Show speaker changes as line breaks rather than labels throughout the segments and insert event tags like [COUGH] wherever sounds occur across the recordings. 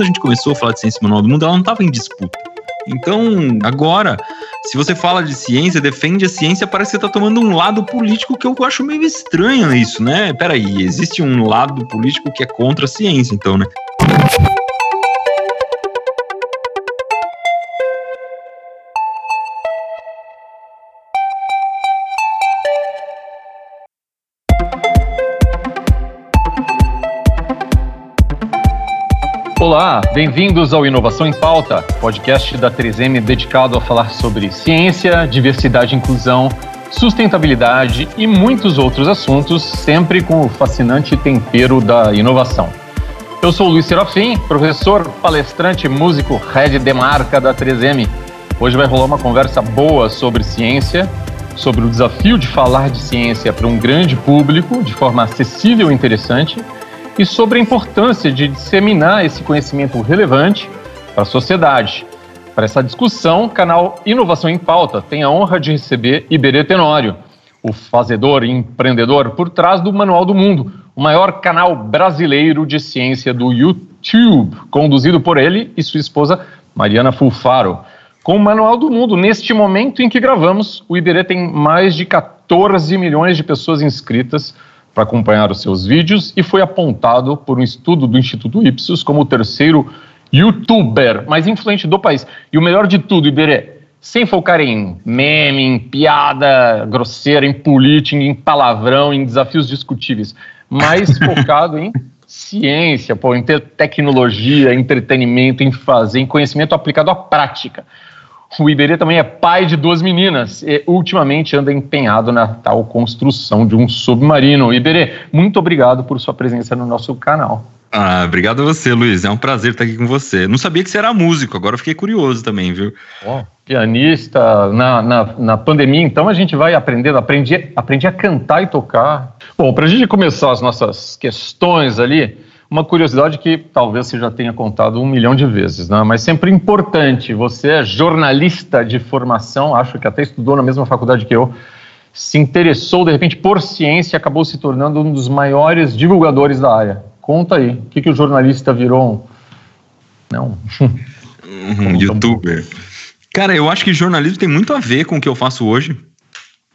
quando a gente começou a falar de ciência manual do mundo, ela não estava em disputa. Então, agora, se você fala de ciência, defende a ciência, parece que você está tomando um lado político que eu acho meio estranho isso, né? Peraí, existe um lado político que é contra a ciência, então, né?
Bem-vindos ao Inovação em Pauta, podcast da 3M dedicado a falar sobre ciência, diversidade e inclusão, sustentabilidade e muitos outros assuntos, sempre com o fascinante tempero da inovação. Eu sou Luiz Serafim, professor, palestrante, músico, head de marca da 3M. Hoje vai rolar uma conversa boa sobre ciência, sobre o desafio de falar de ciência para um grande público de forma acessível e interessante e sobre a importância de disseminar esse conhecimento relevante para a sociedade. Para essa discussão, o canal Inovação em Pauta tem a honra de receber Iberê Tenório, o fazedor e empreendedor por trás do Manual do Mundo, o maior canal brasileiro de ciência do YouTube, conduzido por ele e sua esposa Mariana Fulfaro. Com o Manual do Mundo, neste momento em que gravamos, o Iberê tem mais de 14 milhões de pessoas inscritas para acompanhar os seus vídeos e foi apontado por um estudo do Instituto Ipsos como o terceiro youtuber mais influente do país. E o melhor de tudo, Iberê, sem focar em meme, em piada grosseira, em política, em palavrão, em desafios discutíveis, mas [LAUGHS] focado em ciência, pô, em ter tecnologia, entretenimento, em fazer, em conhecimento aplicado à prática. O Iberê também é pai de duas meninas e ultimamente anda empenhado na tal construção de um submarino. Iberê, muito obrigado por sua presença no nosso canal.
Ah, obrigado a você, Luiz. É um prazer estar aqui com você. Não sabia que você era músico, agora fiquei curioso também, viu?
Oh, pianista. Na, na, na, pandemia, então, a gente vai aprendendo, aprendi, aprendi a cantar e tocar. Bom, para a gente começar as nossas questões ali, uma curiosidade que talvez você já tenha contado um milhão de vezes, né? mas sempre importante. Você é jornalista de formação, acho que até estudou na mesma faculdade que eu, se interessou de repente por ciência e acabou se tornando um dos maiores divulgadores da área. Conta aí, o que, que o jornalista virou? [LAUGHS]
Não. Um youtuber. Cara, eu acho que jornalismo tem muito a ver com o que eu faço hoje.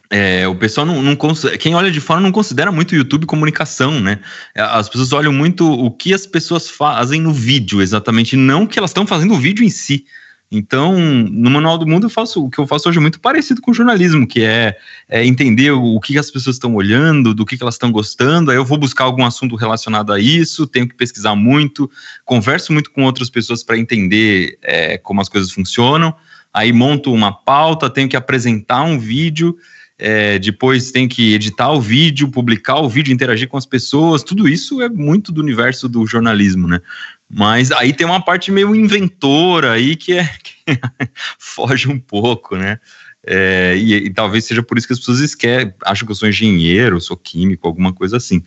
É, o pessoal não, não quem olha de fora não considera muito o YouTube comunicação, né? É, as pessoas olham muito o que as pessoas fazem no vídeo, exatamente, não o que elas estão fazendo o vídeo em si. Então, no Manual do Mundo, eu faço o que eu faço hoje é muito parecido com o jornalismo, que é, é entender o, o, que as pessoas estão olhando, do que, que elas estão gostando. Aí eu vou buscar algum assunto relacionado a isso, tenho que pesquisar muito, converso muito com outras pessoas para entender é, como as coisas funcionam. Aí monto uma pauta, tenho que apresentar um vídeo é, depois tem que editar o vídeo, publicar o vídeo, interagir com as pessoas, tudo isso é muito do universo do jornalismo, né? Mas aí tem uma parte meio inventora aí que é [LAUGHS] que foge um pouco, né? É, e, e, talvez seja por isso que as pessoas esquecem, acham que eu sou engenheiro, sou químico, alguma coisa assim.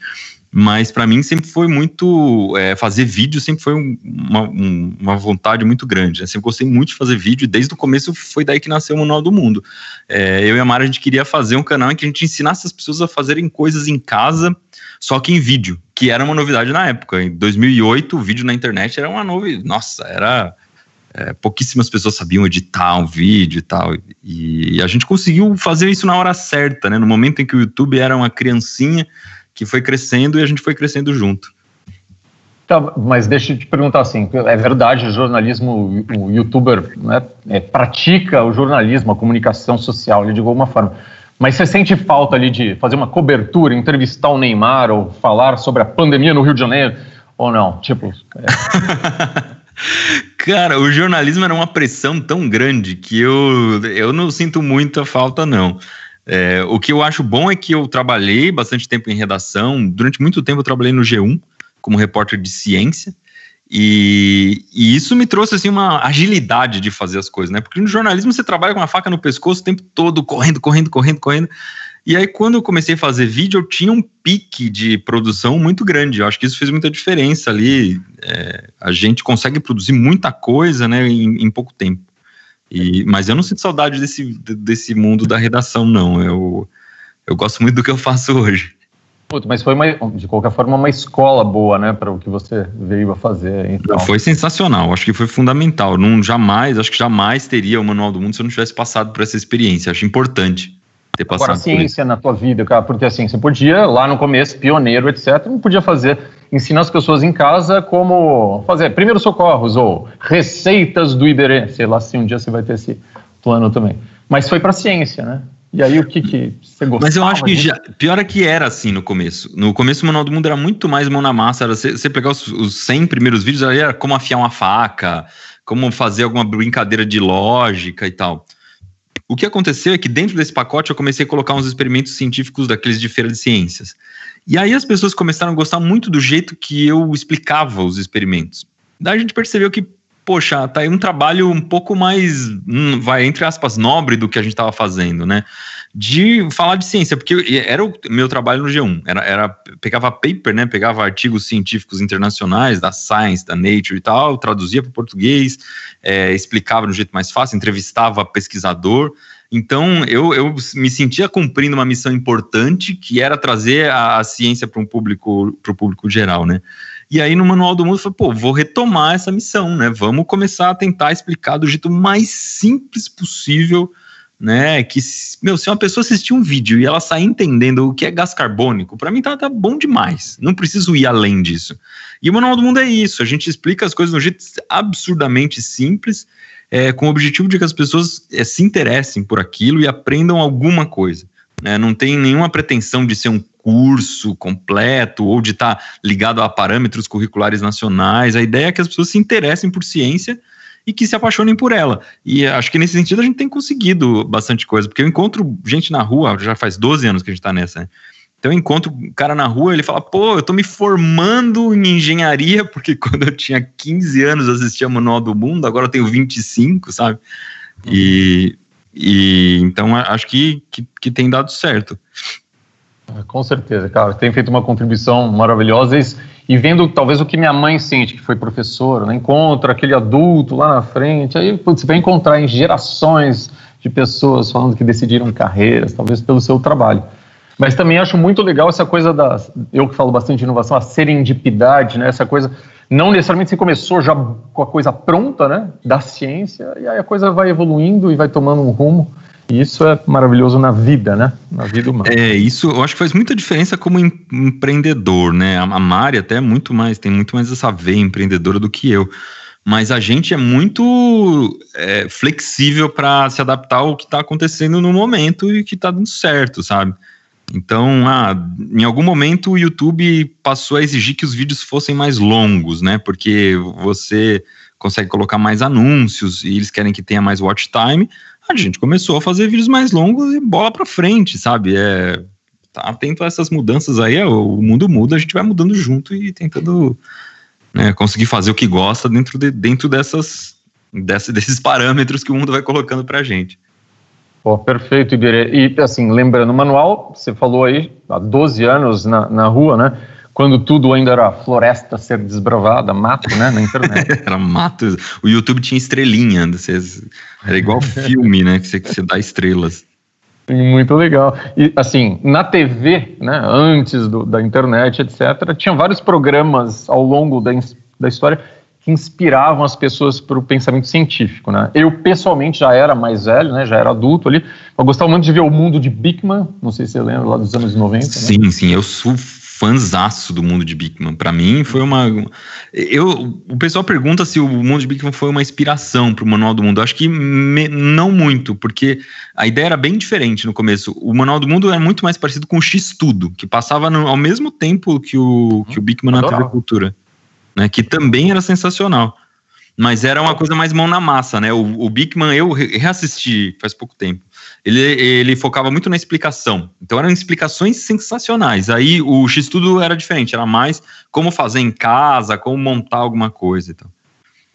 Mas para mim sempre foi muito. É, fazer vídeo sempre foi uma, uma vontade muito grande. Né? Sempre gostei muito de fazer vídeo, desde o começo foi daí que nasceu o Manual do Mundo. É, eu e a Mara a gente queria fazer um canal em que a gente ensinasse as pessoas a fazerem coisas em casa, só que em vídeo, que era uma novidade na época. Em 2008, o vídeo na internet era uma novidade. Nossa, era. É, pouquíssimas pessoas sabiam editar um vídeo e tal. E, e a gente conseguiu fazer isso na hora certa, né? No momento em que o YouTube era uma criancinha que foi crescendo e a gente foi crescendo junto.
Tá, mas deixa eu te perguntar assim, é verdade, o jornalismo, o youtuber né, é, pratica o jornalismo, a comunicação social, de alguma forma, mas você sente falta ali de fazer uma cobertura, entrevistar o Neymar ou falar sobre a pandemia no Rio de Janeiro, ou não? Tipo... É... [LAUGHS]
Cara, o jornalismo era uma pressão tão grande que eu, eu não sinto muita falta, não. É, o que eu acho bom é que eu trabalhei bastante tempo em redação. Durante muito tempo eu trabalhei no G1 como repórter de ciência. E, e, isso me trouxe assim uma agilidade de fazer as coisas, né? Porque no jornalismo você trabalha com uma faca no pescoço o tempo todo, correndo, correndo, correndo, correndo. E aí, quando eu comecei a fazer vídeo, eu tinha um pique de produção muito grande. Eu acho que isso fez muita diferença ali. É, a gente consegue produzir muita coisa, né, em, em pouco tempo. E, mas eu não sinto saudade desse, desse mundo da redação, não. Eu, eu gosto muito do que eu faço hoje.
mas foi, uma, de qualquer forma, uma escola boa, né, para o que você veio a fazer.
Então. Foi sensacional, acho que foi fundamental. Não, jamais, acho que jamais teria o Manual do Mundo se eu não tivesse passado por essa experiência. Acho importante ter passado Agora,
ciência na tua vida, cara, porque assim, você podia, lá no começo, pioneiro, etc., não podia fazer, ensinar as pessoas em casa como fazer primeiros socorros ou receitas do Iberê. Sei lá se um dia você vai ter esse plano também. Mas foi para a ciência, né? E aí, o que, que você gostou?
Mas eu acho que já, pior é que era assim no começo. No começo, o Manual do Mundo era muito mais mão na massa. Era você, você pegar os, os 100 primeiros vídeos, era como afiar uma faca, como fazer alguma brincadeira de lógica e tal. O que aconteceu é que dentro desse pacote eu comecei a colocar uns experimentos científicos daqueles de feira de ciências. E aí as pessoas começaram a gostar muito do jeito que eu explicava os experimentos. Daí a gente percebeu que poxa, tá aí um trabalho um pouco mais, hum, vai, entre aspas, nobre do que a gente estava fazendo, né? De falar de ciência, porque era o meu trabalho no G1, era, era pegava paper, né? Pegava artigos científicos internacionais, da Science, da Nature e tal, traduzia para o português, é, explicava de um jeito mais fácil, entrevistava pesquisador. Então, eu, eu me sentia cumprindo uma missão importante, que era trazer a, a ciência para um público, para o público geral, né? E aí no Manual do Mundo eu falei, pô, vou retomar essa missão, né? Vamos começar a tentar explicar do jeito mais simples possível, né? Que, meu, se uma pessoa assistir um vídeo e ela sair entendendo o que é gás carbônico, para mim tá, tá bom demais. Não preciso ir além disso. E o Manual do Mundo é isso, a gente explica as coisas de um jeito absurdamente simples, é, com o objetivo de que as pessoas é, se interessem por aquilo e aprendam alguma coisa. Né? Não tem nenhuma pretensão de ser um curso completo ou de estar tá ligado a parâmetros curriculares nacionais. A ideia é que as pessoas se interessem por ciência e que se apaixonem por ela. E acho que nesse sentido a gente tem conseguido bastante coisa, porque eu encontro gente na rua, já faz 12 anos que a gente está nessa, né? Então eu encontro um cara na rua, ele fala, pô, eu tô me formando em engenharia, porque [LAUGHS] quando eu tinha 15 anos assistia Manual do Mundo, agora eu tenho 25, sabe? E, e então acho que, que, que tem dado certo.
É, com certeza, cara. Tem feito uma contribuição maravilhosa e, vendo talvez o que minha mãe sente, que foi professora, né? encontra aquele adulto lá na frente, aí você vai encontrar em gerações de pessoas falando que decidiram carreiras, talvez pelo seu trabalho. Mas também acho muito legal essa coisa da, eu que falo bastante de inovação, a serendipidade, né? Essa coisa, não necessariamente você começou já com a coisa pronta, né? Da ciência, e aí a coisa vai evoluindo e vai tomando um rumo. E isso é maravilhoso na vida, né? Na vida humana.
É, isso eu acho que faz muita diferença como empreendedor, né? A Mari até é muito mais, tem muito mais essa veia empreendedora do que eu. Mas a gente é muito é, flexível para se adaptar ao que está acontecendo no momento e que está dando certo, sabe? Então, ah, em algum momento o YouTube passou a exigir que os vídeos fossem mais longos, né? Porque você consegue colocar mais anúncios e eles querem que tenha mais watch time a gente começou a fazer vídeos mais longos e bola para frente, sabe? É, tá atento a essas mudanças aí, é, o mundo muda, a gente vai mudando junto e tentando né, conseguir fazer o que gosta dentro, de, dentro dessas, dessa, [LAUGHS] desses parâmetros que o mundo vai colocando para a gente.
Pô, perfeito, Iberê. E assim, lembrando, o manual, você falou aí, há 12 anos na, na rua, né? Quando tudo ainda era floresta a ser desbravada, mato, né, na internet. [LAUGHS]
era mato. O YouTube tinha estrelinha, era igual filme, né, que você, que você dá estrelas.
Muito legal. E assim, na TV, né, antes do, da internet, etc., tinha vários programas ao longo da, da história que inspiravam as pessoas para o pensamento científico, né? Eu pessoalmente já era mais velho, né? Já era adulto ali. Eu gostava muito de ver o mundo de Bickman, não sei se você lembra lá dos anos 90.
Sim, né? sim, eu sou fãzaço do mundo de Bigman. Para mim foi uma eu o pessoal pergunta se o mundo de Bigman foi uma inspiração para o Manual do Mundo. Eu acho que me, não muito, porque a ideia era bem diferente no começo. O Manual do Mundo é muito mais parecido com o X Tudo, que passava no, ao mesmo tempo que o que o Bigman na TV Cultura, né, que também era sensacional. Mas era uma coisa mais mão na massa, né? O, o Bigman, eu reassisti faz pouco tempo. Ele, ele focava muito na explicação. Então eram explicações sensacionais. Aí o X-Tudo era diferente, era mais como fazer em casa, como montar alguma coisa e tal.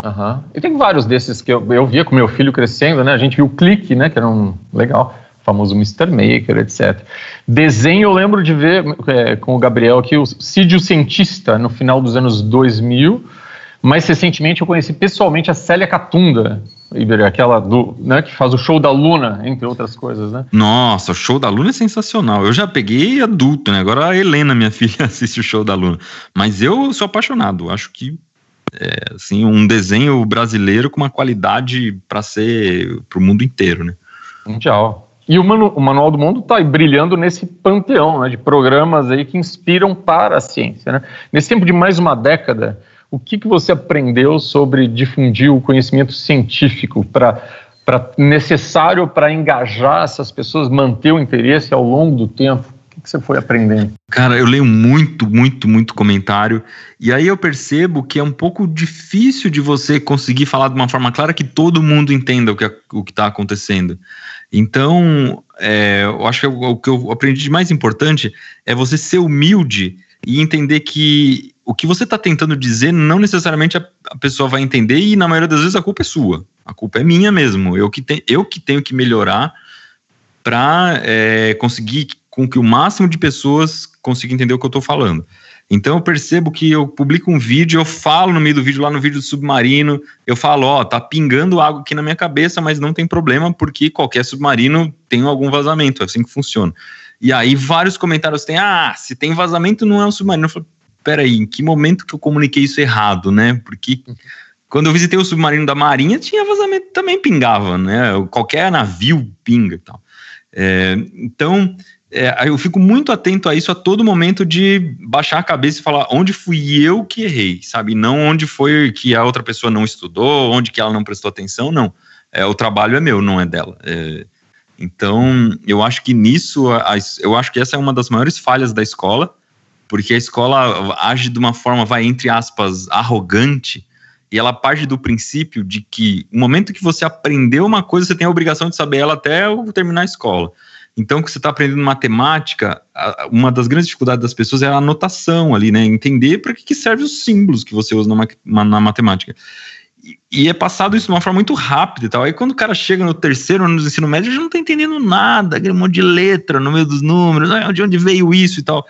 Uhum. E tem vários desses que eu, eu via com meu filho crescendo, né? A gente viu o Clique, né? Que era um legal, famoso Mr. Maker, etc. Desenho eu lembro de ver é, com o Gabriel aqui, o Cid o Cientista, no final dos anos 2000 mais recentemente eu conheci pessoalmente a Célia Catunda. Iber, aquela do, né, que faz o show da Luna, entre outras coisas, né?
Nossa, o show da Luna é sensacional. Eu já peguei adulto, né? Agora a Helena, minha [LAUGHS] filha, assiste o show da Luna. Mas eu sou apaixonado. Acho que é, assim, um desenho brasileiro com uma qualidade para ser para o mundo inteiro, né?
Mundial. E o, Manu, o Manual do Mundo está brilhando nesse panteão né, de programas aí que inspiram para a ciência. Né? Nesse tempo de mais uma década, o que, que você aprendeu sobre difundir o conhecimento científico para necessário para engajar essas pessoas, manter o interesse ao longo do tempo? O que, que você foi aprendendo?
Cara, eu leio muito, muito, muito comentário e aí eu percebo que é um pouco difícil de você conseguir falar de uma forma clara que todo mundo entenda o que o está acontecendo. Então, é, eu acho que o que eu aprendi de mais importante é você ser humilde e entender que o que você está tentando dizer não necessariamente a, a, pessoa vai entender e na maioria das vezes a culpa é sua, a culpa é minha mesmo. Eu que, te, eu que tenho que melhorar para é, conseguir com que o máximo de pessoas consiga entender o que eu estou falando. Então eu percebo que eu publico um vídeo, eu falo no meio do vídeo, lá no vídeo do submarino, eu falo, ó, tá pingando água aqui na minha cabeça, mas não tem problema, porque qualquer submarino tem algum vazamento, é assim que funciona. E aí vários comentários têm, ah, se tem vazamento não é um submarino. Eu falo, peraí, em que momento que eu comuniquei isso errado, né? Porque quando eu visitei o submarino da Marinha, tinha vazamento, também pingava, né? Qualquer navio pinga e tal. É, então, é, eu fico muito atento a isso a todo momento de baixar a cabeça e falar onde fui eu que errei, sabe? Não onde foi que a outra pessoa não estudou, onde que ela não prestou atenção, não. É, o trabalho é meu, não é dela. É, então, eu acho que nisso, eu acho que essa é uma das maiores falhas da escola, porque a escola age de uma forma, vai entre aspas, arrogante, e ela parte do princípio de que no momento que você aprendeu uma coisa, você tem a obrigação de saber ela até terminar a escola. Então, que você está aprendendo matemática, uma das grandes dificuldades das pessoas é a anotação ali, né? Entender para que, que servem os símbolos que você usa na, na matemática. E, é passado isso de uma forma muito rápida e tal. Aí quando o cara chega no terceiro ano do ensino médio, já não está entendendo nada, aquele monte de letra no meio dos números, de onde veio isso e tal.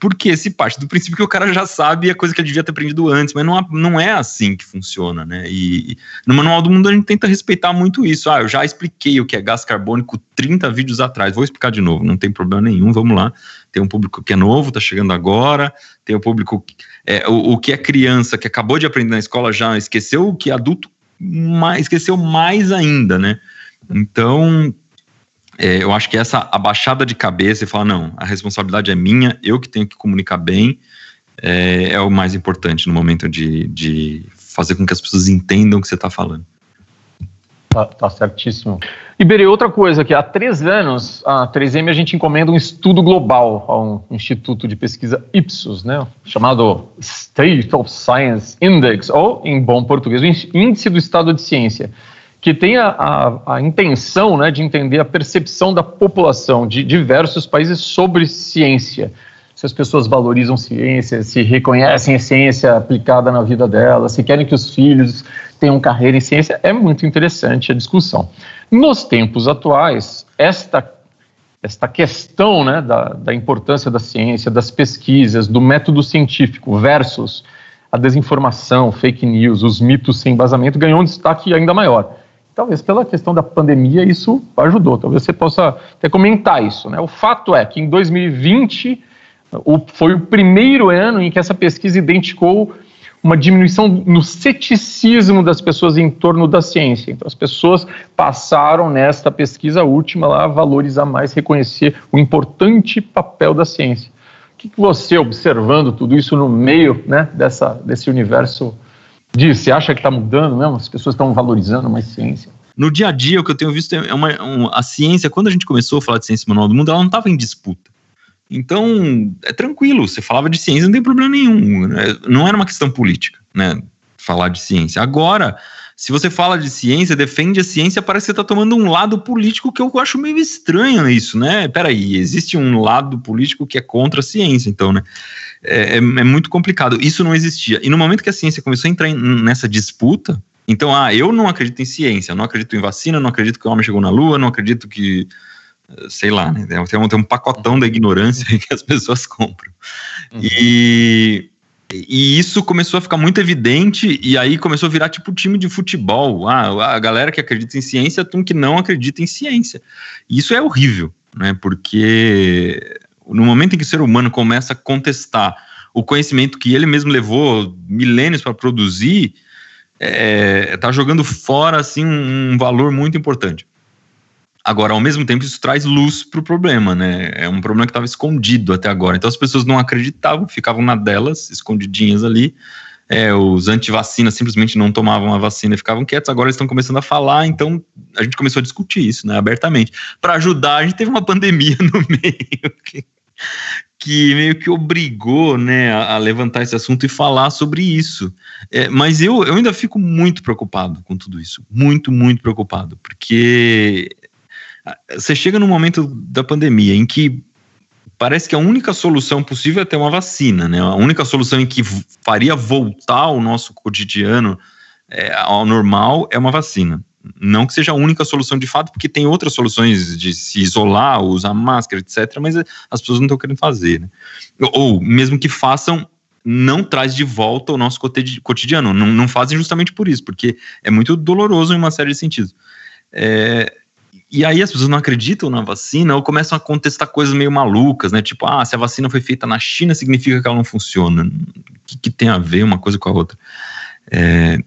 Porque se parte do princípio que o cara já sabe a coisa que ele devia ter aprendido antes, mas não, não é assim que funciona, né? E no Manual do Mundo a gente tenta respeitar muito isso. Ah, eu já expliquei o que é gás carbônico 30 vídeos atrás, vou explicar de novo, não tem problema nenhum, vamos lá. Tem um público que é novo, tá chegando agora, tem o público, é, o, o que é criança, que acabou de aprender na escola já esqueceu, o que é adulto mais, esqueceu mais ainda, né? Então, é, eu acho que essa abaixada de cabeça e falar, não, a responsabilidade é minha, eu que tenho que comunicar bem, é, é o mais importante no momento de, de, fazer com que as pessoas entendam o que você está falando.
Tá, tá, certíssimo. Iberê, outra coisa que há três anos, a 3M, a gente encomenda um estudo global a um instituto de pesquisa Ipsos, né, chamado State of Science Index, ou, em bom português, o Índice do Estado de Ciência que tem a, a, a, intenção né, de entender a percepção da população de diversos países sobre ciência. Se as pessoas valorizam ciência, se reconhecem a ciência aplicada na vida delas, se querem que os filhos tenham carreira em ciência, é muito interessante a discussão. Nos tempos atuais, esta, esta questão né, da, da importância da ciência, das pesquisas, do método científico versus a desinformação, fake news, os mitos sem embasamento, ganhou um destaque ainda maior talvez pela questão da pandemia isso ajudou. Talvez você possa até comentar isso. Né? O fato é que em 2020 o, foi o primeiro ano em que essa pesquisa identificou uma diminuição no ceticismo das pessoas em torno da ciência. Então, as pessoas passaram nesta pesquisa última lá a valorizar mais, reconhecer o importante papel da ciência. O que, que você, observando tudo isso no meio né, dessa, desse universo disso? Você acha que está mudando mesmo? As pessoas estão valorizando mais ciência?
No dia a dia, o que eu tenho visto é uma a ciência, quando a gente começou a falar de ciência manual do mundo, ela não estava em disputa. Então, é tranquilo, você falava de ciência, não tem problema nenhum. Né? Não era uma questão política, né? Falar de ciência. Agora, se você fala de ciência, defende a ciência, parece que você está tomando um lado político que eu acho meio estranho isso, né? Peraí, existe um lado político que é contra a ciência, então, né? É, é, é muito complicado. Isso não existia. E no momento que a ciência começou a entrar nessa disputa, então, ah, eu não acredito em ciência, não acredito em vacina, não acredito que o homem chegou na Lua, não acredito que sei lá, né? tem, um, tem um pacotão da ignorância que as [LAUGHS] pessoas compram. Uhum. E E isso começou a ficar muito evidente, e aí começou a virar tipo time de futebol. Ah, a galera que acredita em ciência tem que não acredita em ciência. E isso é horrível, né? Porque no momento em que o ser humano começa a contestar o conhecimento que ele mesmo levou milênios para produzir, é, tá jogando fora assim um valor muito importante. Agora, ao mesmo tempo, isso traz luz para o problema, né? É um problema que estava escondido até agora. Então, as pessoas não acreditavam, ficavam na delas, escondidinhas ali. É, os antivacinas simplesmente não tomavam a vacina e ficavam quietos. Agora eles estão começando a falar, então a gente começou a discutir isso, né, abertamente. Para ajudar, a gente teve uma pandemia [LAUGHS] no meio que, que meio que obrigou, né, a, a, levantar esse assunto e falar sobre isso. É, mas eu, eu ainda fico muito preocupado com tudo isso, muito, muito preocupado, porque você chega no momento da pandemia em que parece que a única solução possível é ter uma vacina, né? A única solução em que faria voltar o nosso cotidiano é, ao normal é uma vacina. Não que seja a única solução de fato, porque tem outras soluções de se isolar, usar máscara, etc., mas as pessoas não estão querendo fazer. Né? Ou, mesmo que façam, não traz de volta o nosso cotidiano. Não, não fazem justamente por isso, porque é muito doloroso em uma série de sentidos. É, e aí as pessoas não acreditam na vacina ou começam a contestar coisas meio malucas, né? Tipo, ah, se a vacina foi feita na China, significa que ela não funciona. O que, que tem a ver uma coisa com a outra? É,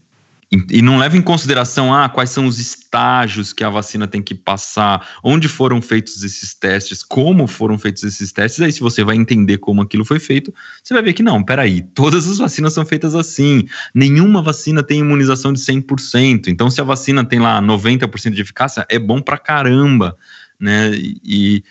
e, não leva em consideração ah, quais são os estágios que a vacina tem que passar, onde foram feitos esses testes, como foram feitos esses testes. Aí, se você vai entender como aquilo foi feito, você vai ver que não, peraí, todas as vacinas são feitas assim. Nenhuma vacina tem imunização de 100%. Então, se a vacina tem lá 90% de eficácia, é bom pra caramba, né? E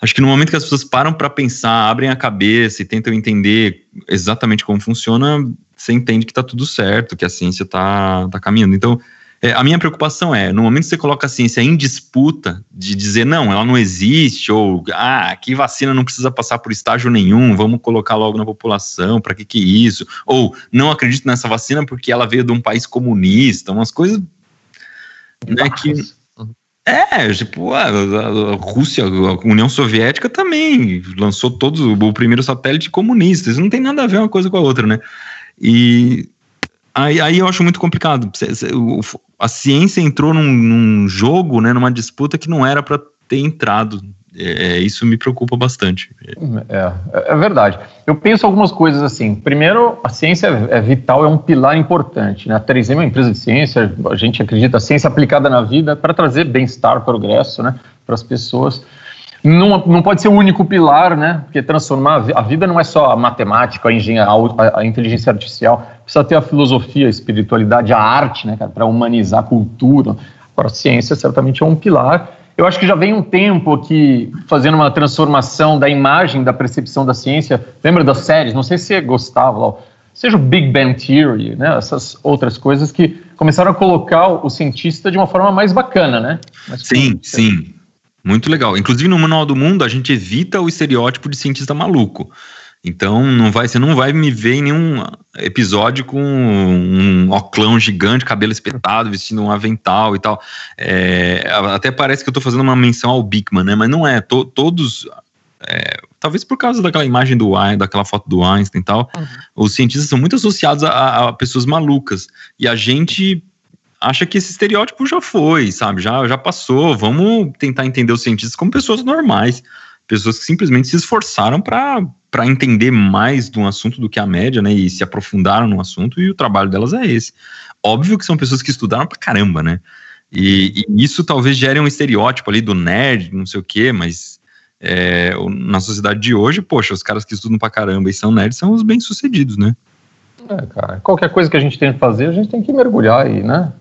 acho que no momento que as pessoas param para pensar, abrem a cabeça e tentam entender exatamente como funciona, você entende que está tudo certo, que a ciência está tá caminhando. Então, é, a minha preocupação é, no momento que você coloca a ciência em disputa, de dizer, não, ela não existe, ou, ah, que vacina não precisa passar por estágio nenhum, vamos colocar logo na população, para que que isso? Ou, não acredito nessa vacina porque ela veio de um país comunista, umas coisas né, que... É, tipo, a, a, Rússia, a União Soviética também lançou todos o primeiro satélite comunista. Isso não tem nada a ver uma coisa com a outra, né? E aí, aí eu acho muito complicado. A ciência entrou num, num jogo, né, numa disputa que não era para ter entrado. É, isso me preocupa bastante.
É, é, verdade. Eu penso algumas coisas assim. Primeiro, a ciência é vital, é um pilar importante. Né? A 3M é uma empresa de ciência, a gente acredita a ciência aplicada na vida para trazer bem-estar, progresso né, para as pessoas não, não pode ser o único pilar, né? Porque transformar a vida não é só a matemática, a engenharia, a, a inteligência artificial, precisa ter a filosofia, a espiritualidade, a arte, né, para humanizar a cultura. Agora, a ciência certamente é um pilar. Eu acho que já vem um tempo aqui fazendo uma transformação da imagem, da percepção da ciência. Lembra das séries? Não sei se você gostava, lá, seja o Big Bang Theory, né? Essas outras coisas que começaram a colocar o cientista de uma forma mais bacana, né?
Mais sim, sim. Muito legal. Inclusive no Manual do Mundo a gente evita o estereótipo de cientista maluco. Então não vai, você não vai me ver em nenhum episódio com um oclão gigante, cabelo espetado, vestindo um avental e tal. É, até parece que eu estou fazendo uma menção ao Bigman, né? Mas não é. To, todos, é, talvez por causa daquela imagem do Einstein, daquela foto do Einstein e tal, uhum. os cientistas são muito associados a, a pessoas malucas. E a gente acha que esse estereótipo já foi, sabe? Já, já passou. Vamos tentar entender os cientistas como pessoas normais, pessoas que simplesmente se esforçaram para entender mais de um assunto do que a média, né? E se aprofundaram no assunto, e o trabalho delas é esse. Óbvio que são pessoas que estudaram pra caramba, né? E, e isso talvez gere um estereótipo ali do nerd, não sei o quê, mas é, na sociedade de hoje, poxa, os caras que estudam pra caramba e são nerds são os bem-sucedidos, né?
É, cara, qualquer coisa que a gente tem que fazer, a gente tem que mergulhar aí, né?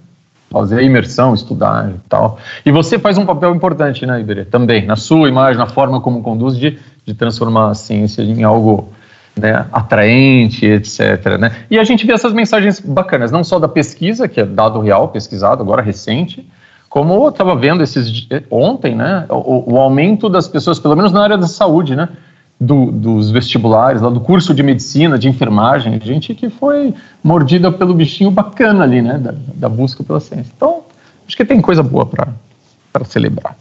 Fazer imersão, estudar e tal. E você faz um papel importante, né, Iberê? Também, na sua imagem, na forma como conduz, de, de transformar a ciência em algo né, atraente, etc. Né? E a gente vê essas mensagens bacanas, não só da pesquisa, que é dado real, pesquisado, agora recente, como eu estava vendo esses ontem, né, o, o, aumento das pessoas, pelo menos na área da saúde, né, do, dos vestibulares, lá do curso de medicina, de enfermagem, gente que foi mordida pelo bichinho bacana ali, né, da, da busca pela ciência. Então, acho que tem coisa boa para celebrar.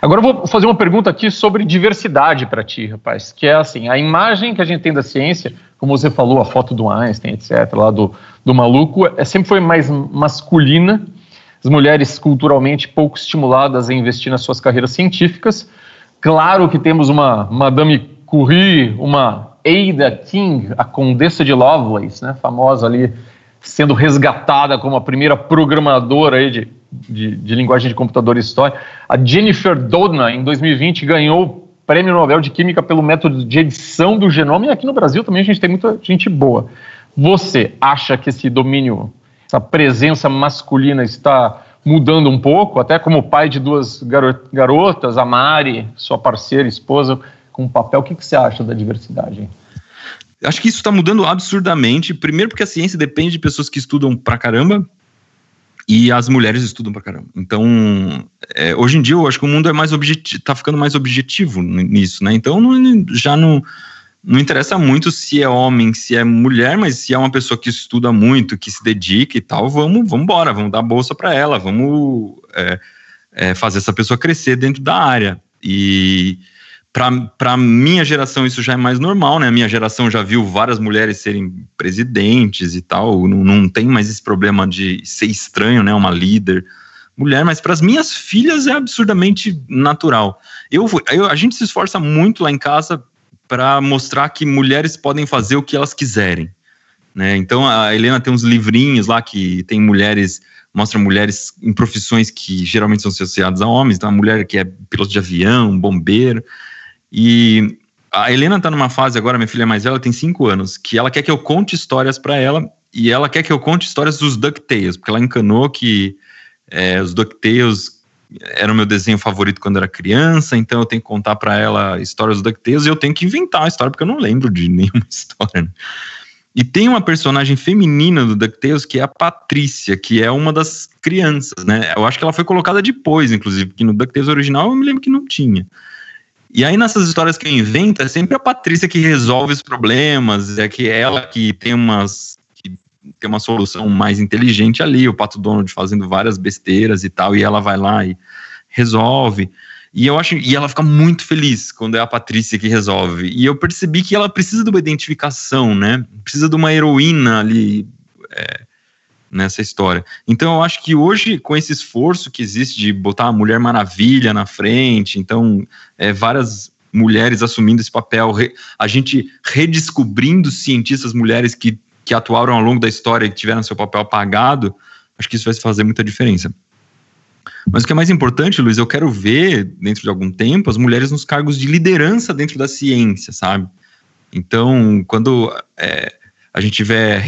Agora eu vou fazer uma pergunta aqui sobre diversidade para ti, rapaz, que é assim, a imagem que a gente tem da ciência, como você falou, a foto do Einstein, etc., lá do, do maluco, é, sempre foi mais masculina, as mulheres culturalmente pouco estimuladas a investir nas suas carreiras científicas. Claro que temos uma Madame Curie, uma Ada King, a Condessa de Lovelace, né, famosa ali, sendo resgatada como a primeira programadora aí de de, de linguagem de computador história. A Jennifer Doudna, em 2020, ganhou o Prêmio Nobel de Química pelo método de edição do genoma, e aqui no Brasil também a gente tem muita gente boa. Você acha que esse domínio, essa presença masculina está mudando um pouco, até como pai de duas garotas, a Mari, sua parceira, esposa, com papel, o que, que você acha da diversidade?
Acho que isso está mudando absurdamente. Primeiro, porque a ciência depende de pessoas que estudam pra caramba, e as mulheres estudam pra caramba. Então, é, hoje em dia, eu acho que o mundo é mais objetivo, tá ficando mais objetivo nisso, né? Então, não, já não, não interessa muito se é homem, se é mulher, mas se é uma pessoa que estuda muito, que se dedica e tal, vamos, vamos embora, vamos dar bolsa para ela, vamos é, é, fazer essa pessoa crescer dentro da área. E para minha geração isso já é mais normal, né? A minha geração já viu várias mulheres serem presidentes e tal, não, não tem mais esse problema de ser estranho, né? Uma líder mulher, mas para as minhas filhas é absurdamente natural. Eu, eu, a gente se esforça muito lá em casa para mostrar que mulheres podem fazer o que elas quiserem. Né? Então a Helena tem uns livrinhos lá que tem mulheres, mostra mulheres em profissões que geralmente são associadas a homens, então a mulher que é piloto de avião, bombeiro. E a Helena está numa fase agora, minha filha mais velha tem cinco anos, que ela quer que eu conte histórias para ela e ela quer que eu conte histórias dos DuckTales, porque ela encanou que é, os DuckTales era o meu desenho favorito quando era criança, então eu tenho que contar para ela histórias dos DuckTales e eu tenho que inventar a história, porque eu não lembro de [LAUGHS] nenhuma história. Né? E tem uma personagem feminina do DuckTales que é a Patrícia, que é uma das crianças, né? Eu acho que ela foi colocada depois, inclusive, porque no DuckTales original eu me lembro que não tinha. E aí, nessas histórias que eu invento, é sempre a Patrícia que resolve os problemas, é que é ela que tem umas. Tem uma solução mais inteligente ali, o Pato Donald fazendo várias besteiras e tal, e ela vai lá e resolve. E eu acho, e ela fica muito feliz quando é a Patrícia que resolve. E eu percebi que ela precisa de uma identificação, né? Precisa de uma heroína ali. É, nessa história. Então eu acho que hoje, com esse esforço que existe de botar a Mulher Maravilha na frente, então é, várias mulheres assumindo esse papel, a gente redescobrindo cientistas mulheres que, que atuaram ao longo da história e tiveram seu papel apagado, acho que isso vai fazer muita diferença. Mas o que é mais importante, Luiz, eu quero ver, dentro de algum tempo, as mulheres nos cargos de liderança dentro da ciência, sabe? Então, quando é, a gente tiver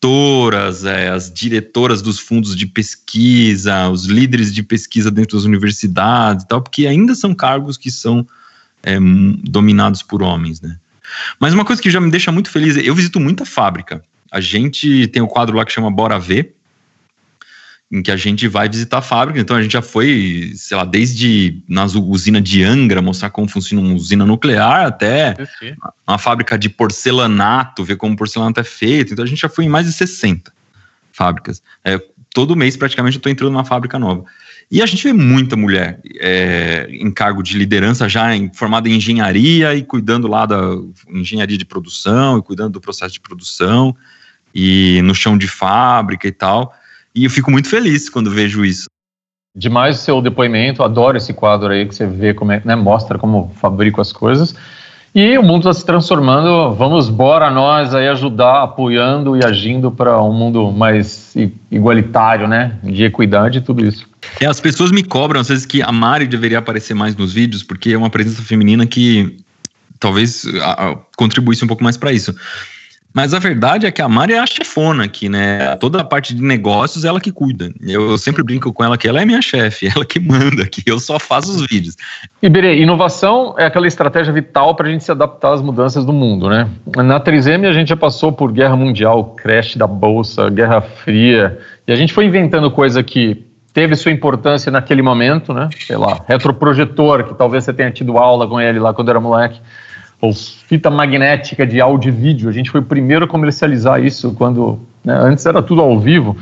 diretoras, é, as diretoras dos fundos de pesquisa, os líderes de pesquisa dentro das universidades e tal, porque ainda são cargos que são é, dominados por homens, né? Mas uma coisa que já me deixa muito feliz, eu visito muita fábrica. A gente tem um quadro lá que chama Bora Ver, em que a gente vai visitar a fábrica. Então a gente já foi, sei lá, desde na usina de Angra, mostrar como funciona uma usina nuclear, até uma fábrica de porcelanato, ver como o porcelanato é feito. Então a gente já foi em mais de 60 fábricas. É, todo mês, praticamente, eu estou entrando numa fábrica nova. E a gente vê muita mulher é, em cargo de liderança, já em, formada em engenharia e cuidando lá da engenharia de produção e cuidando do processo de produção e no chão de fábrica e tal. E eu fico muito feliz quando vejo isso.
Demais o seu depoimento, adoro esse quadro aí que você vê como é, né, mostra como fabrico as coisas. E o mundo está se transformando, vamos bora nós aí ajudar, apoiando e agindo para um mundo mais igualitário, né, de equidade e tudo isso.
É, as pessoas me cobram às vezes que a Mari deveria aparecer mais nos vídeos, porque é uma presença feminina que talvez a, a, contribuísse um pouco mais para isso. Mas a verdade é que a Mari é a chefona aqui, né? Toda a parte de negócios ela que cuida. Eu, sempre brinco com ela que ela é minha chefe, [LAUGHS] ela que manda aqui, eu só faço os vídeos.
Iberê, inovação é aquela estratégia vital para a gente se adaptar às mudanças do mundo, né? Na 3M a gente já passou por guerra mundial, crash da bolsa, guerra fria, e a gente foi inventando coisa que teve sua importância naquele momento, né? Sei lá, retroprojetor, que talvez você tenha tido aula com ele lá quando era moleque ou fita magnética de áudio e vídeo. A gente foi o primeiro a comercializar isso quando né, antes era tudo ao vivo.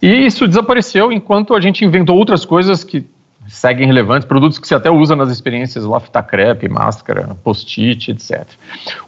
E isso desapareceu enquanto a gente inventou outras coisas que seguem relevantes, produtos que você até usa nas experiências lá, fita crepe, máscara, post-it, etc.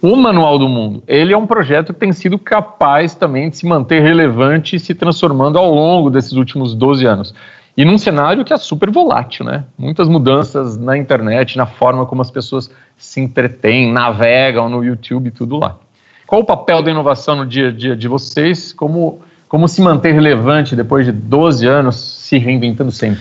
O Manual do Mundo, ele é um projeto que tem sido capaz também de se manter relevante e se transformando ao longo desses últimos 12 anos. E num cenário que é super volátil, né? Muitas mudanças na internet, na forma como as pessoas se entretêm, navegam no YouTube, tudo lá. Qual o papel da inovação no dia a dia de vocês? Como, como se manter relevante depois de 12 anos se reinventando sempre?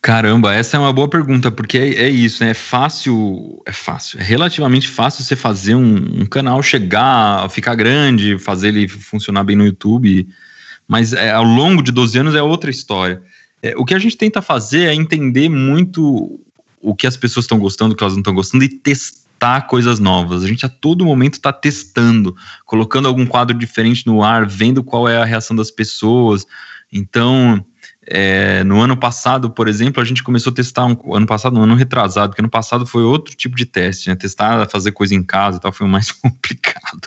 Caramba, essa é uma boa pergunta, porque é, é, isso, né? É fácil, é fácil, é relativamente fácil você fazer um, um, canal chegar, ficar grande, fazer ele funcionar bem no YouTube, mas é, ao longo de 12 anos é outra história. É, o que a gente tenta fazer é entender muito o que as pessoas estão gostando, o que elas não estão gostando e testar coisas novas. A gente a todo momento está testando, colocando algum quadro diferente no ar, vendo qual é a reação das pessoas. Então, é, no ano passado, por exemplo, a gente começou a testar um ano passado, no ano retrasado, porque ano passado foi outro tipo de teste, né? Testar, fazer coisa em casa e tal, foi o mais [LAUGHS] complicado.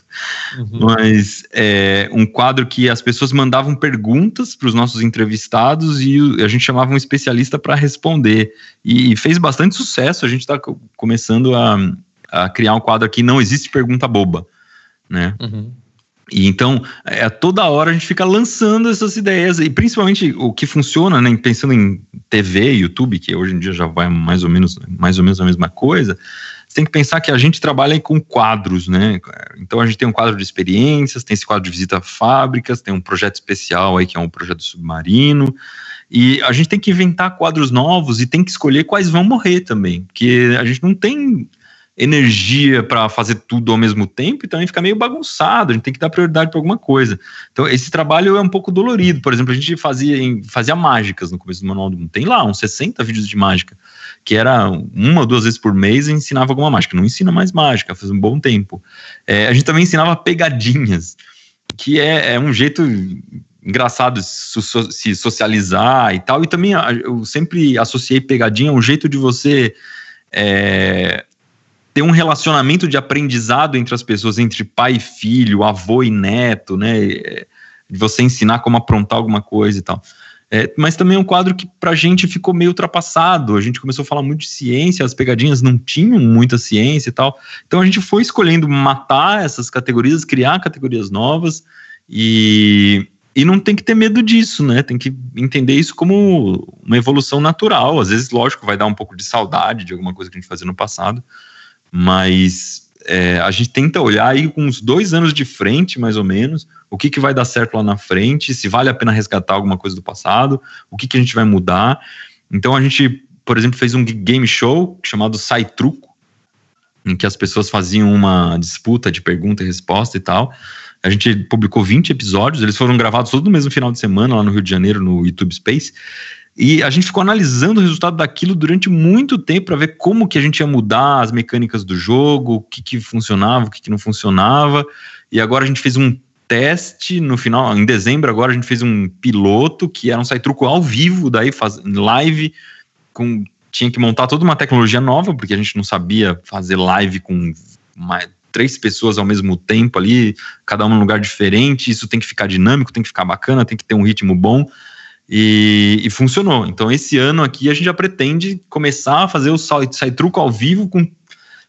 Uhum. Mas é, um quadro que as pessoas mandavam perguntas para os nossos entrevistados e a gente chamava um especialista para responder. E, e, fez bastante sucesso. A gente está começando a, a, criar um quadro aqui, não existe pergunta boba, né? Uhum. E então, é, toda hora a gente fica lançando essas ideias, e principalmente o que funciona, né, pensando em TV, YouTube, que hoje em dia já vai mais ou menos, mais ou menos a mesma coisa, você tem que pensar que a gente trabalha com quadros, né? Então a gente tem um quadro de experiências, tem esse quadro de visita a fábricas, tem um projeto especial aí que é um projeto submarino, e a gente tem que inventar quadros novos e tem que escolher quais vão morrer também, porque a gente não tem energia para fazer tudo ao mesmo tempo e também fica meio bagunçado, a gente tem que dar prioridade para alguma coisa. Então, esse trabalho é um pouco dolorido. Por exemplo, a gente fazia, fazia mágicas no começo do manual do mundo. Tem lá uns 60 vídeos de mágica, que era uma ou duas vezes por mês e ensinava alguma mágica. Não ensina mais mágica, faz um bom tempo. É, a gente também ensinava pegadinhas, que é, é um jeito engraçado se socializar e tal. E também eu sempre associei pegadinha a um jeito de você. É, ter um relacionamento de aprendizado entre as pessoas, entre pai e filho, avô e neto, né? De você ensinar como aprontar alguma coisa e tal. É, mas também é um quadro que pra gente ficou meio ultrapassado. A gente começou a falar muito de ciência, as pegadinhas não tinham muita ciência e tal. Então a gente foi escolhendo matar essas categorias, criar categorias novas e, e não tem que ter medo disso, né? Tem que entender isso como uma evolução natural. Às vezes, lógico, vai dar um pouco de saudade de alguma coisa que a gente fazia no passado, mas é, a gente tenta olhar aí com uns dois anos de frente, mais ou menos, o que, que vai dar certo lá na frente, se vale a pena resgatar alguma coisa do passado, o que, que a gente vai mudar. Então a gente, por exemplo, fez um game show chamado Sai Truco, em que as pessoas faziam uma disputa de pergunta e resposta e tal. A gente publicou 20 episódios, eles foram gravados todo no mesmo final de semana lá no Rio de Janeiro, no YouTube Space. E a gente ficou analisando o resultado daquilo durante muito tempo para ver como que a gente ia mudar as mecânicas do jogo, o que, que funcionava, o que, que não funcionava. E agora a gente fez um teste no final, em dezembro agora a gente fez um piloto que era um site truco ao vivo, daí faz, live, com, tinha que montar toda uma tecnologia nova, porque a gente não sabia fazer live com mais, três pessoas ao mesmo tempo ali, cada uma num lugar diferente, isso tem que ficar dinâmico, tem que ficar bacana, tem que ter um ritmo bom. E, e, funcionou. Então, esse ano aqui a gente já pretende começar a fazer o sai truco ao vivo, com,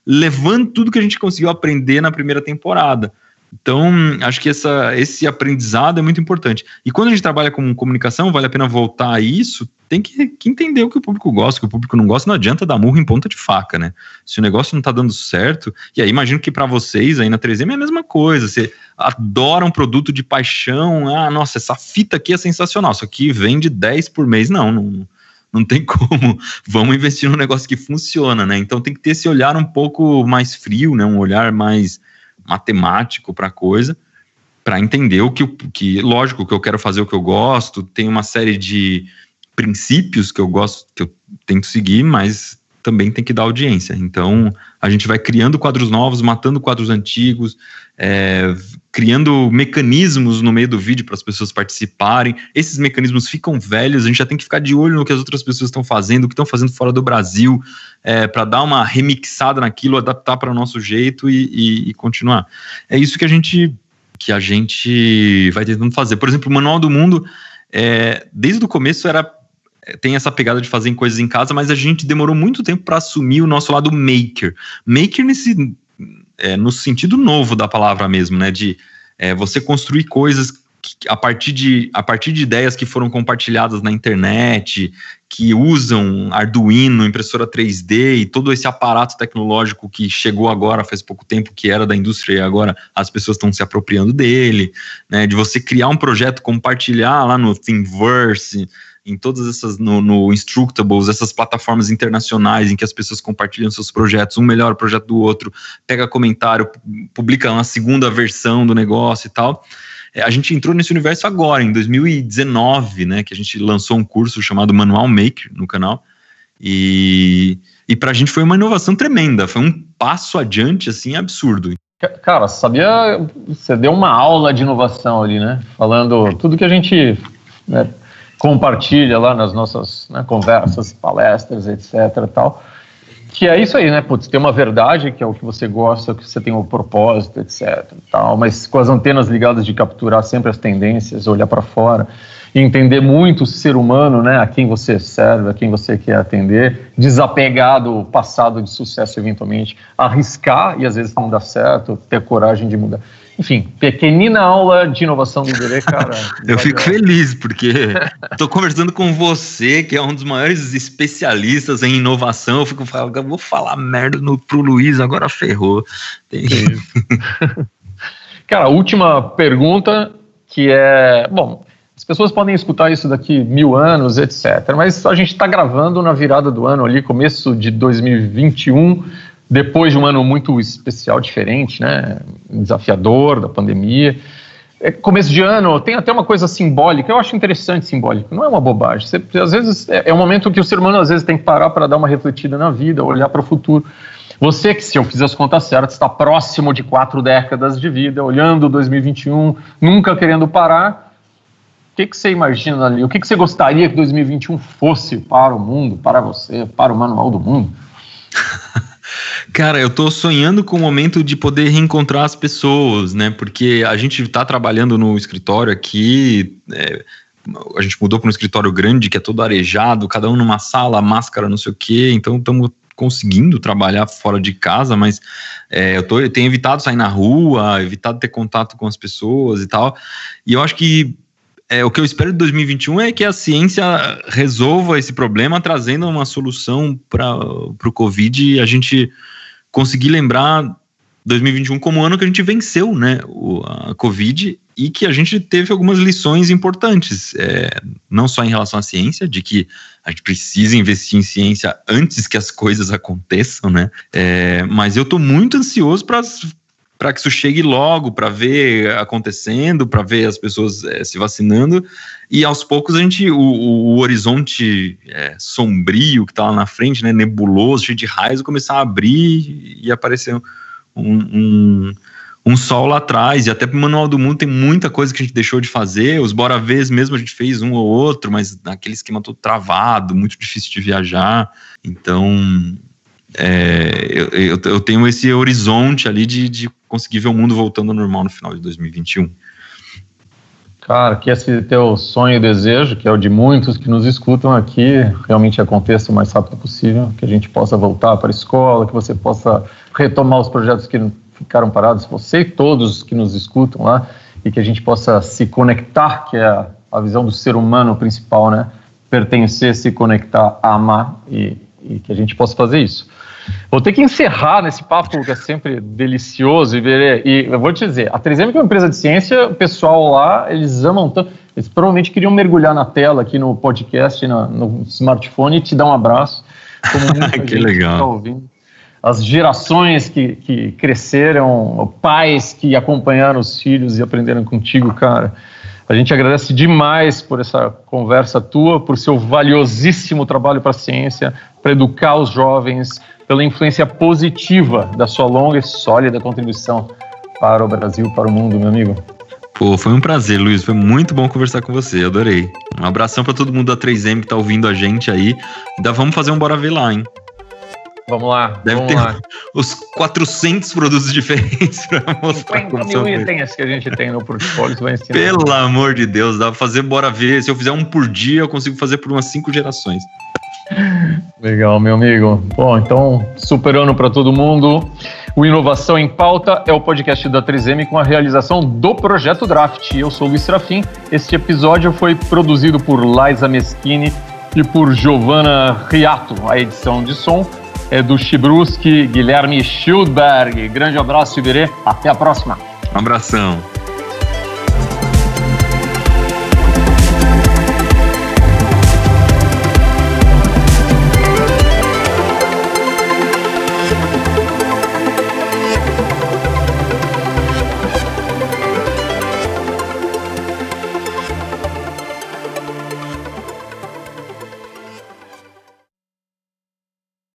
levando tudo que a gente conseguiu aprender na primeira temporada. Então, acho que essa, esse aprendizado é muito importante. E quando a gente trabalha com comunicação, vale a pena voltar a isso, tem que, que, entender o que o público gosta, o que o público não gosta, não adianta dar murro em ponta de faca, né? Se o negócio não está dando certo, e aí imagino que para vocês aí na 3M é a mesma coisa, você adora um produto de paixão, ah, nossa, essa fita aqui é sensacional, isso aqui vende 10 por mês, não, não, não tem [LAUGHS] como, vamos investir num negócio que funciona, né? Então tem que ter esse olhar um pouco mais frio, né? Um olhar mais matemático para a coisa, para entender o que, que, lógico, que eu quero fazer o que eu gosto, tem uma série de princípios que eu gosto, que eu tento seguir, mas também tem que dar audiência. Então, a gente vai criando quadros novos, matando quadros antigos, é, criando mecanismos no meio do vídeo para as pessoas participarem. Esses mecanismos ficam velhos, a gente já tem que ficar de olho no que as outras pessoas estão fazendo, o que estão fazendo fora do Brasil, é, para dar uma remixada naquilo, adaptar para o nosso jeito e, e, e continuar. É isso que a gente que a gente vai tentando fazer. Por exemplo, o Manual do Mundo, é, desde o começo era tem essa pegada de fazer coisas em casa, mas a gente demorou muito tempo para assumir o nosso lado maker. Maker nesse, é, no sentido novo da palavra mesmo, né? De é, você construir coisas a partir, de, a partir de ideias que foram compartilhadas na internet, que usam Arduino, impressora 3D e todo esse aparato tecnológico que chegou agora faz pouco tempo, que era da indústria e agora as pessoas estão se apropriando dele, né, de você criar um projeto, compartilhar lá no Thingiverse, em todas essas, no, no Instructables, essas plataformas internacionais em que as pessoas compartilham seus projetos, um melhor o projeto do outro, pega comentário, publica uma segunda versão do negócio e tal. É, a gente entrou nesse universo agora, em 2019, né, que a gente lançou um curso chamado Manual Maker no canal, e, e para a gente foi uma inovação tremenda, foi um passo adiante, assim, absurdo.
Cara, sabia, você deu uma aula de inovação ali, né, falando tudo que a gente né, compartilha lá nas nossas né, conversas, palestras, etc. tal. Que é isso aí, né? Putz, tem uma verdade que é o que você gosta, que você tem um propósito, etc. Tal, mas com as antenas ligadas de capturar sempre as tendências, olhar para fora entender muito o ser humano, né? A quem você serve, a quem você quer atender, desapegar do passado de sucesso eventualmente, arriscar e às vezes não dá certo, ter coragem de mudar. Enfim, pequenina aula de inovação do Iberê, cara. [LAUGHS]
eu fico feliz, porque estou conversando com você, que é um dos maiores especialistas em inovação. Eu fico falando, vou falar merda no, pro Luiz, agora ferrou. Tem... [LAUGHS]
cara, última pergunta, que é. Bom, as pessoas podem escutar isso daqui mil anos, etc. Mas a gente está gravando na virada do ano ali, começo de 2021 depois de um ano muito especial, diferente, né, desafiador da pandemia. É, começo de ano tem até uma coisa simbólica, eu acho interessante simbólico, não é uma bobagem. Você, às vezes é, é um momento que o ser humano às vezes tem que parar para dar uma refletida na vida, olhar para o futuro. Você que, se eu fiz as contas certas, está próximo de quatro décadas de vida, olhando 2021, nunca querendo parar, o que, que você imagina ali? O que, que você gostaria que 2021 fosse para o mundo, para você, para o manual do mundo? [LAUGHS]
Cara, eu tô sonhando com o momento de poder reencontrar as pessoas, né? Porque a gente tá trabalhando no escritório aqui, é, a gente mudou para um escritório grande que é todo arejado, cada um numa sala, máscara, não sei o quê, então estamos conseguindo trabalhar fora de casa, mas é, eu, tô, eu tenho evitado sair na rua, evitado ter contato com as pessoas e tal. E eu acho que é, o que eu espero de 2021 é que a ciência resolva esse problema, trazendo uma solução para o Covid e a gente conseguir lembrar 2021 como o ano que a gente venceu né, o, a Covid e que a gente teve algumas lições importantes, é, não só em relação à ciência, de que a gente precisa investir em ciência antes que as coisas aconteçam, né? É, mas eu estou muito ansioso para para que isso chegue logo, para ver acontecendo, para ver as pessoas é, se vacinando. E aos poucos a gente, o, o horizonte é, sombrio que está lá na frente, né, nebuloso, cheio de raios, começar a abrir e aparecer um, um, um sol lá atrás. E até para o Manual do Mundo tem muita coisa que a gente deixou de fazer. Os Bora Vês mesmo a gente fez um ou outro, mas naquele esquema todo travado, muito difícil de viajar. Então é, eu, eu, eu, tenho esse horizonte ali de, de conseguir ver o mundo voltando ao normal no final de 2021.
Cara, que esse teu sonho e desejo, que é o de muitos que nos escutam aqui, realmente aconteça o mais rápido possível, que a gente possa voltar para a escola, que você possa retomar os projetos que ficaram parados, você e todos que nos escutam lá, e que a gente possa se conectar, que é a, visão do ser humano principal, né? Pertencer, se conectar, amar, e, e que a gente possa fazer isso. Vou ter que encerrar nesse papo que é sempre delicioso. E, e eu vou te dizer, a 3M que é uma empresa de ciência, o pessoal lá, eles amam tanto. Eles provavelmente queriam mergulhar na tela aqui no podcast, no, no smartphone e te dar um abraço. [LAUGHS]
que legal. Tá ouvindo.
As gerações que, que cresceram, pais que acompanharam os filhos e aprenderam contigo, cara. A gente agradece demais por essa conversa tua, por seu valiosíssimo trabalho para a ciência, para educar os jovens, pela influência positiva da sua longa e sólida contribuição para o Brasil, para o mundo, meu amigo.
Pô, foi um prazer, Luiz. Foi muito bom conversar com você. Adorei. Um abração para todo mundo da 3M que tá ouvindo a gente aí. Ainda vamos fazer um Bora Ver lá, hein?
Vamos lá.
Deve
vamos
ter
lá. [LAUGHS]
os 400 produtos diferentes para mostrar
50
como
mil itens que a gente tem no portfólio, você vai ensinar.
Pelo amor de Deus, dá pra fazer, bora ver. Se eu fizer um por dia, eu consigo fazer por umas cinco gerações.
Legal, meu amigo. Bom, então, super ano para todo mundo. O Inovação em Pauta é o podcast da 3M com a realização do Projeto Draft. Eu sou o Luiz Serafim. Este episódio foi produzido por Liza Meschini e por Giovanna Riato. A edição de som é do Chibruski Guilherme Schildberg. Grande abraço, Iberê. Até a próxima.
Um abração.